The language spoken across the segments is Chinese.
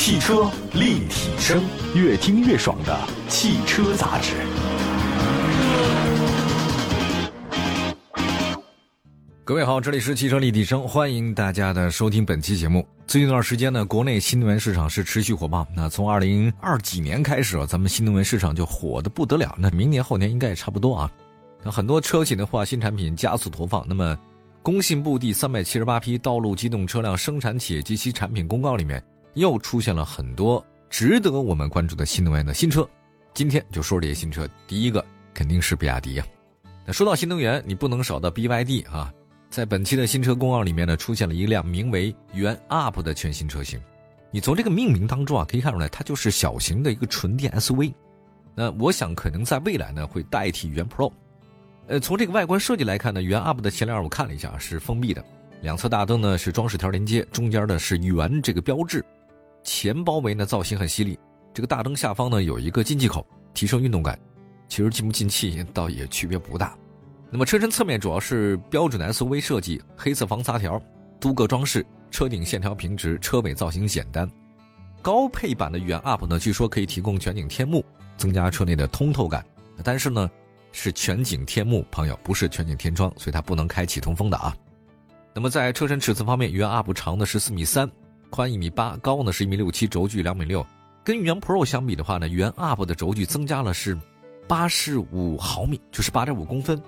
汽车立体声，越听越爽的汽车杂志。各位好，这里是汽车立体声，欢迎大家的收听本期节目。最近一段时间呢，国内新能源市场是持续火爆。那从二零二几年开始啊，咱们新能源市场就火的不得了。那明年后年应该也差不多啊。那很多车企的话，新产品加速投放。那么，工信部第三百七十八批道路机动车辆生产企业及其产品公告里面，又出现了很多值得我们关注的新能源的新车。今天就说这些新车，第一个肯定是比亚迪呀。那说到新能源，你不能少的 BYD 啊。在本期的新车公告里面呢，出现了一辆名为元 UP 的全新车型。你从这个命名当中啊，可以看出来，它就是小型的一个纯电 SUV。那我想可能在未来呢，会代替元 Pro。呃，从这个外观设计来看呢，元 UP 的前脸我看了一下是封闭的，两侧大灯呢是装饰条连接，中间呢是元这个标志。前包围呢造型很犀利，这个大灯下方呢有一个进气口，提升运动感。其实进不进气倒也区别不大。那么车身侧面主要是标准的 SUV 设计，黑色防擦条，镀铬装饰，车顶线条平直，车尾造型简单。高配版的元 UP 呢，据说可以提供全景天幕，增加车内的通透感。但是呢，是全景天幕，朋友不是全景天窗，所以它不能开启通风的啊。那么在车身尺寸方面，元 UP 长的是四米三，宽一米八，高呢是一米六七，轴距两米六。跟原 Pro 相比的话呢，原 UP 的轴距增加了是八十五毫米，就是八点五公分。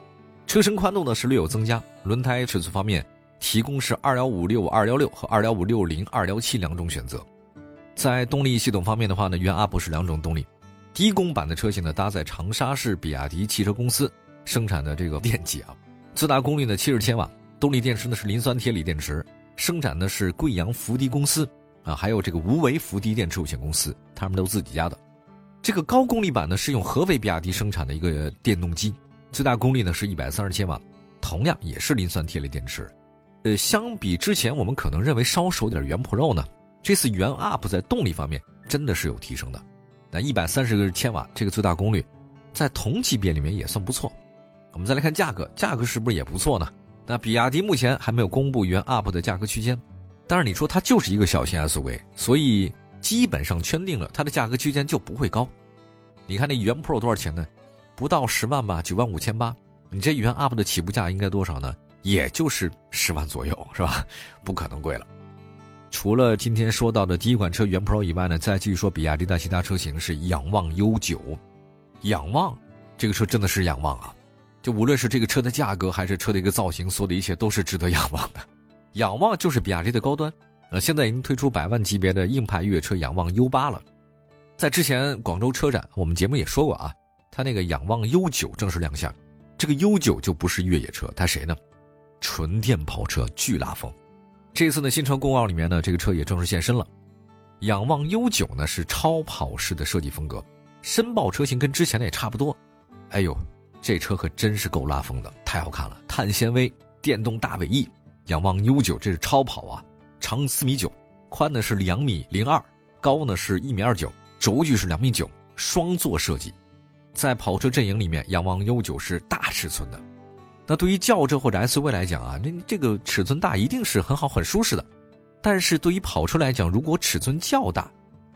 车身宽度呢是略有增加，轮胎尺寸方面提供是二幺五六、二幺六和二幺五六零、二幺七两种选择。在动力系统方面的话呢，原 UP 是两种动力，低功版的车型呢搭载长沙市比亚迪汽车公司生产的这个电机啊，最大功率呢七十千瓦，动力电池呢是磷酸铁锂电池，生产的是贵阳福迪公司啊，还有这个无为福迪电池有限公司，他们都自己家的。这个高功率版呢是用合肥比亚迪生产的一个电动机。最大功率呢是一百三十千瓦，同样也是磷酸铁锂电池。呃，相比之前我们可能认为稍熟点元 Pro 呢，这次元 UP 在动力方面真的是有提升的。那一百三十个千瓦这个最大功率，在同级别里面也算不错。我们再来看价格，价格是不是也不错呢？那比亚迪目前还没有公布元 UP 的价格区间，但是你说它就是一个小型 SUV，所以基本上圈定了它的价格区间就不会高。你看那元 Pro 多少钱呢？不到十万吧，九万五千八。你这元 UP 的起步价应该多少呢？也就是十万左右，是吧？不可能贵了。除了今天说到的第一款车元 Pro 以外呢，再继续说比亚迪的其他车型是仰望 U9。仰望这个车真的是仰望啊！就无论是这个车的价格，还是车的一个造型，所有的一切都是值得仰望的。仰望就是比亚迪的高端。呃，现在已经推出百万级别的硬派越野车仰望 U8 了。在之前广州车展，我们节目也说过啊。它那个仰望 U9 正式亮相，这个 U9 就不是越野车，它谁呢？纯电跑车，巨拉风。这次呢，新车公告里面呢，这个车也正式现身了。仰望 U9 呢是超跑式的设计风格，申报车型跟之前的也差不多。哎呦，这车可真是够拉风的，太好看了！碳纤维电动大尾翼，仰望 U9 这是超跑啊，长四米九，宽呢是两米零二，高呢是一米二九，轴距是两米九，双座设计。在跑车阵营里面，仰望 U9 是大尺寸的。那对于轿车或者 SUV 来讲啊，那这个尺寸大一定是很好很舒适的。但是对于跑车来讲，如果尺寸较大，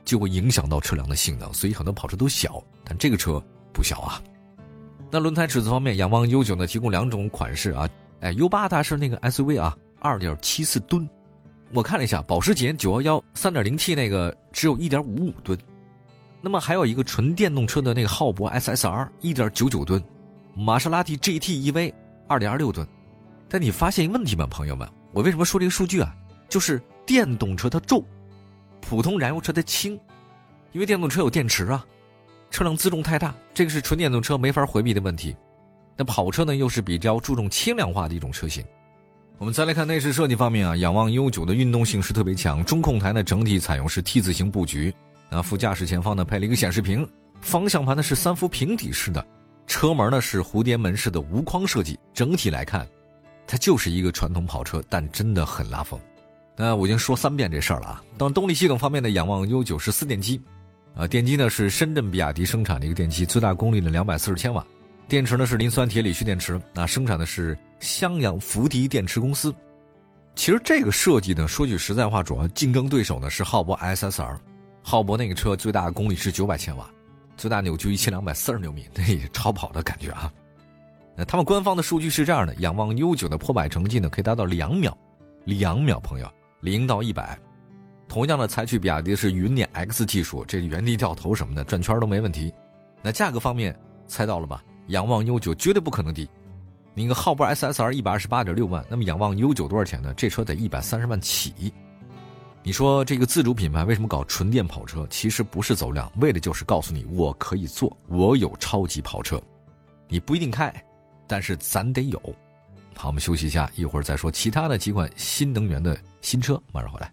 就会影响到车辆的性能。所以很多跑车都小，但这个车不小啊。那轮胎尺寸方面，仰望 U9 呢提供两种款式啊。哎，U8 它是那个 SUV 啊，二点七四吨。我看了一下，保时捷911三点零 T 那个只有一点五五吨。那么还有一个纯电动车的那个浩博 SSR，一点九九吨，玛莎拉蒂 GT EV 二点二六吨，但你发现一个问题吗，朋友们？我为什么说这个数据啊？就是电动车它重，普通燃油车它轻，因为电动车有电池啊，车辆自重太大，这个是纯电动车没法回避的问题。那跑车呢，又是比较注重轻量化的一种车型。我们再来看内饰设计方面啊，仰望 U9 的运动性是特别强，中控台呢整体采用是 T 字形布局。那副驾驶前方呢配了一个显示屏，方向盘呢是三幅平底式的，车门呢是蝴蝶门式的无框设计。整体来看，它就是一个传统跑车，但真的很拉风。那我已经说三遍这事儿了啊。当动力系统方面的仰望 U9 是四电机，啊，电机呢是深圳比亚迪生产的一个电机，最大功率呢两百四十千瓦，电池呢是磷酸铁锂蓄电池，那生产的是襄阳福迪电池公司。其实这个设计呢，说句实在话，主要竞争对手呢是浩博 SSR。浩博那个车最大功率是九百千瓦，最大扭矩一千两百四十牛米，那也超跑的感觉啊。那他们官方的数据是这样的：仰望 U 九的破百成绩呢，可以达到两秒，两秒，朋友，零到一百。同样的，采取比亚迪是云辇 X 技术，这原地掉头什么的，转圈都没问题。那价格方面，猜到了吧？仰望 U 九绝对不可能低。你个浩博 SSR 一百二十八点六万，那么仰望 U 九多少钱呢？这车得一百三十万起。你说这个自主品牌为什么搞纯电跑车？其实不是走量，为的就是告诉你我可以做，我有超级跑车。你不一定开，但是咱得有。好，我们休息一下，一会儿再说其他的几款新能源的新车，马上回来。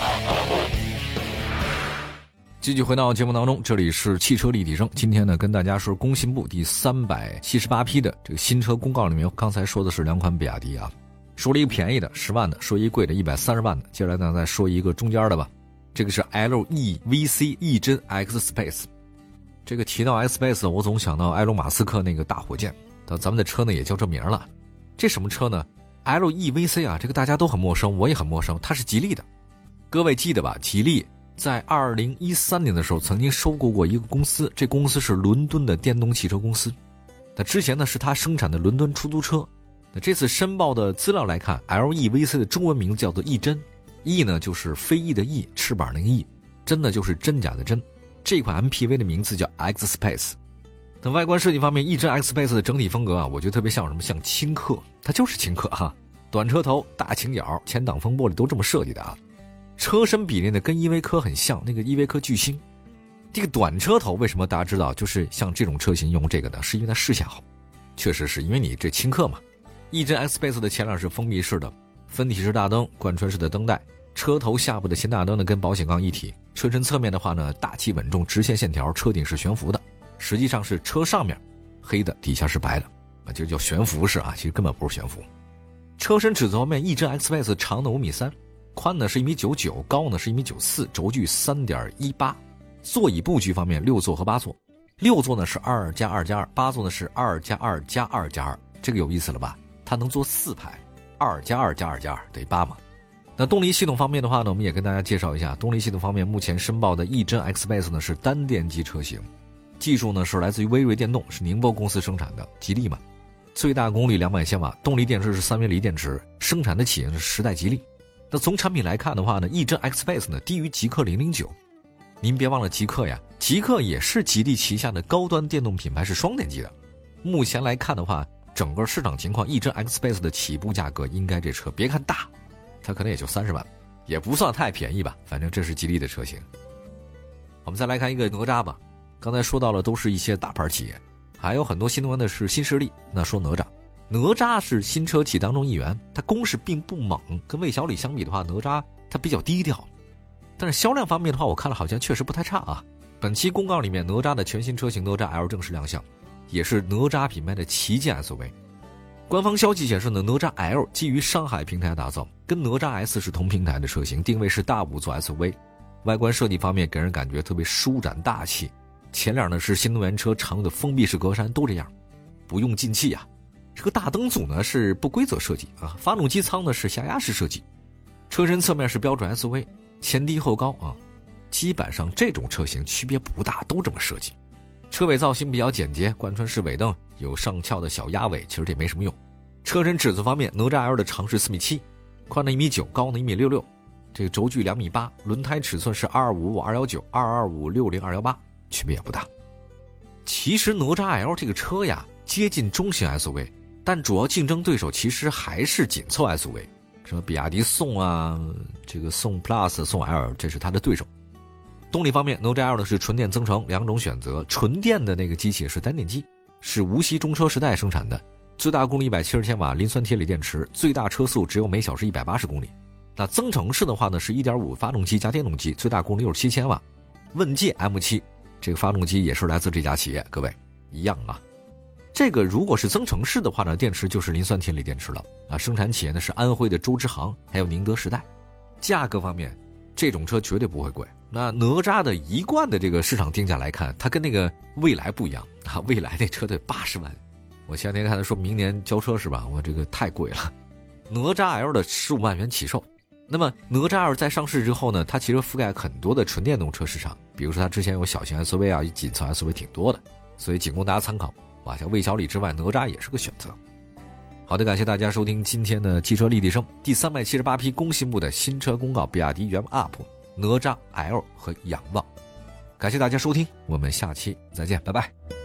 继续回到节目当中，这里是汽车立体声。今天呢，跟大家说工信部第三百七十八批的这个新车公告里面，刚才说的是两款比亚迪啊，说了一个便宜的十万的，说一个贵的一百三十万的。接下来呢，再说一个中间的吧。这个是 L E V C 翼臻 X Space。这个提到 X Space，我总想到埃隆马斯克那个大火箭。咱们的车呢，也叫这名了。这什么车呢？L E V C 啊，这个大家都很陌生，我也很陌生。它是吉利的，各位记得吧？吉利。在二零一三年的时候，曾经收购过一个公司，这公司是伦敦的电动汽车公司。那之前呢，是他生产的伦敦出租车。那这次申报的资料来看，LEVC 的中文名字叫做翼臻，翼呢就是飞翼的翼，翅膀那个翼，真的就是真假的真。这款 MPV 的名字叫 X Space。那外观设计方面，翼臻 X Space 的整体风格啊，我觉得特别像什么？像轻客，它就是轻客哈，短车头、大倾角、前挡风玻璃都这么设计的啊。车身比例呢，跟依维柯很像，那个依维柯巨星。这个短车头为什么大家知道？就是像这种车型用这个呢，是因为它视线好。确实是因为你这轻客嘛。翼臻 X Space 的前脸是封闭式的，分体式大灯，贯穿式的灯带，车头下部的前大灯呢跟保险杠一体。车身侧面的话呢，大气稳重，直线线条，车顶是悬浮的。实际上是车上面黑的，底下是白的，啊，就叫悬浮式啊，其实根本不是悬浮。车身尺寸方面，翼臻 X Space 长的五米三。宽呢是一米九九，高呢是一米九四，轴距三点一八。座椅布局方面，六座和八座，六座呢是二加二加二，八座呢是二加二加二加二。这个有意思了吧？它能坐四排，二加二加二加二等于八嘛？那动力系统方面的话呢，我们也跟大家介绍一下，动力系统方面目前申报的翼臻 X Base 呢是单电机车型，技术呢是来自于威锐电动，是宁波公司生产的，吉利嘛。最大功率两百千瓦，动力电池是三元锂电池，生产的企业是时代吉利。那从产品来看的话呢，翼臻 X Space 呢低于极氪零零九，您别忘了极氪呀，极氪也是吉利旗下的高端电动品牌，是双电机的。目前来看的话，整个市场情况，翼臻 X Space 的起步价格应该这车别看大，它可能也就三十万，也不算太便宜吧。反正这是吉利的车型。我们再来看一个哪吒吧，刚才说到了都是一些大牌企业，还有很多新能源的是新势力。那说哪吒。哪吒是新车企当中一员，它攻势并不猛，跟魏小李相比的话，哪吒它比较低调。但是销量方面的话，我看了好像确实不太差啊。本期公告里面，哪吒的全新车型哪吒 L 正式亮相，也是哪吒品牌的旗舰 SUV。官方消息显示呢，哪吒 L 基于上海平台打造，跟哪吒 S 是同平台的车型，定位是大五座 SUV。外观设计方面给人感觉特别舒展大气，前脸呢是新能源车常用的封闭式格栅，都这样，不用进气呀。这个大灯组呢是不规则设计啊，发动机舱呢是下压式设计，车身侧面是标准 SUV，前低后高啊，基本上这种车型区别不大，都这么设计。车尾造型比较简洁，贯穿式尾灯有上翘的小鸭尾，其实这没什么用。车身尺寸方面，哪吒 L 的长是四米七，宽的一米九，高呢一米六六，这个轴距两米八，轮胎尺寸是二二五五二幺九二二五六零二幺八，区别也不大。其实哪吒 L 这个车呀，接近中型 SUV。但主要竞争对手其实还是紧凑 SUV，什么比亚迪宋啊，这个宋 Plus、宋 L，这是它的对手。动力方面，哪吒 L 呢是纯电增程两种选择，纯电的那个机器是单电机，是无锡中车时代生产的，最大功率一百七十千瓦磷酸铁锂电池，最大车速只有每小时一百八十公里。那增程式的话呢是一点五发动机加电动机，最大功率六十七千瓦。问界 M7 这个发动机也是来自这家企业，各位一样啊。这个如果是增程式的话呢，电池就是磷酸铁锂电池了啊。生产企业呢是安徽的周之行，还有宁德时代。价格方面，这种车绝对不会贵。那哪吒的一贯的这个市场定价来看，它跟那个蔚来不一样啊。蔚来那车得八十万，我前两天看他说明年交车是吧？我这个太贵了。哪吒 L 的十五万元起售。那么哪吒 L 在上市之后呢，它其实覆盖很多的纯电动车市场，比如说它之前有小型 SUV 啊，紧凑 SUV 挺多的，所以仅供大家参考。啊，像魏小李之外，哪吒也是个选择。好的，感谢大家收听今天的汽车立体声第三百七十八批工信部的新车公告：比亚迪元 UP、哪吒 L 和仰望。感谢大家收听，我们下期再见，拜拜。